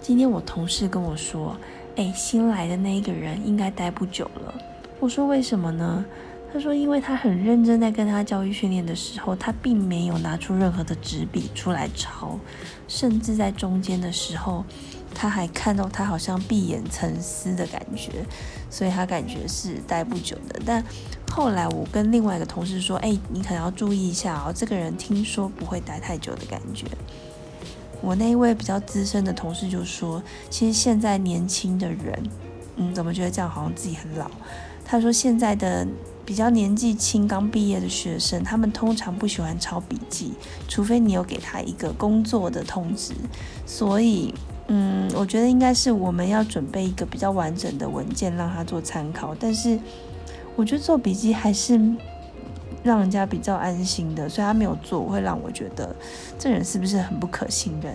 今天我同事跟我说，哎，新来的那一个人应该待不久了。我说为什么呢？他说，因为他很认真在跟他教育训练的时候，他并没有拿出任何的纸笔出来抄，甚至在中间的时候，他还看到他好像闭眼沉思的感觉，所以他感觉是待不久的。但后来我跟另外一个同事说，哎，你可能要注意一下哦，这个人听说不会待太久的感觉。我那一位比较资深的同事就说，其实现在年轻的人，嗯，怎么觉得这样好像自己很老？他说现在的。比较年纪轻、刚毕业的学生，他们通常不喜欢抄笔记，除非你有给他一个工作的通知。所以，嗯，我觉得应该是我们要准备一个比较完整的文件让他做参考。但是，我觉得做笔记还是让人家比较安心的，所以他没有做，会让我觉得这人是不是很不可信任？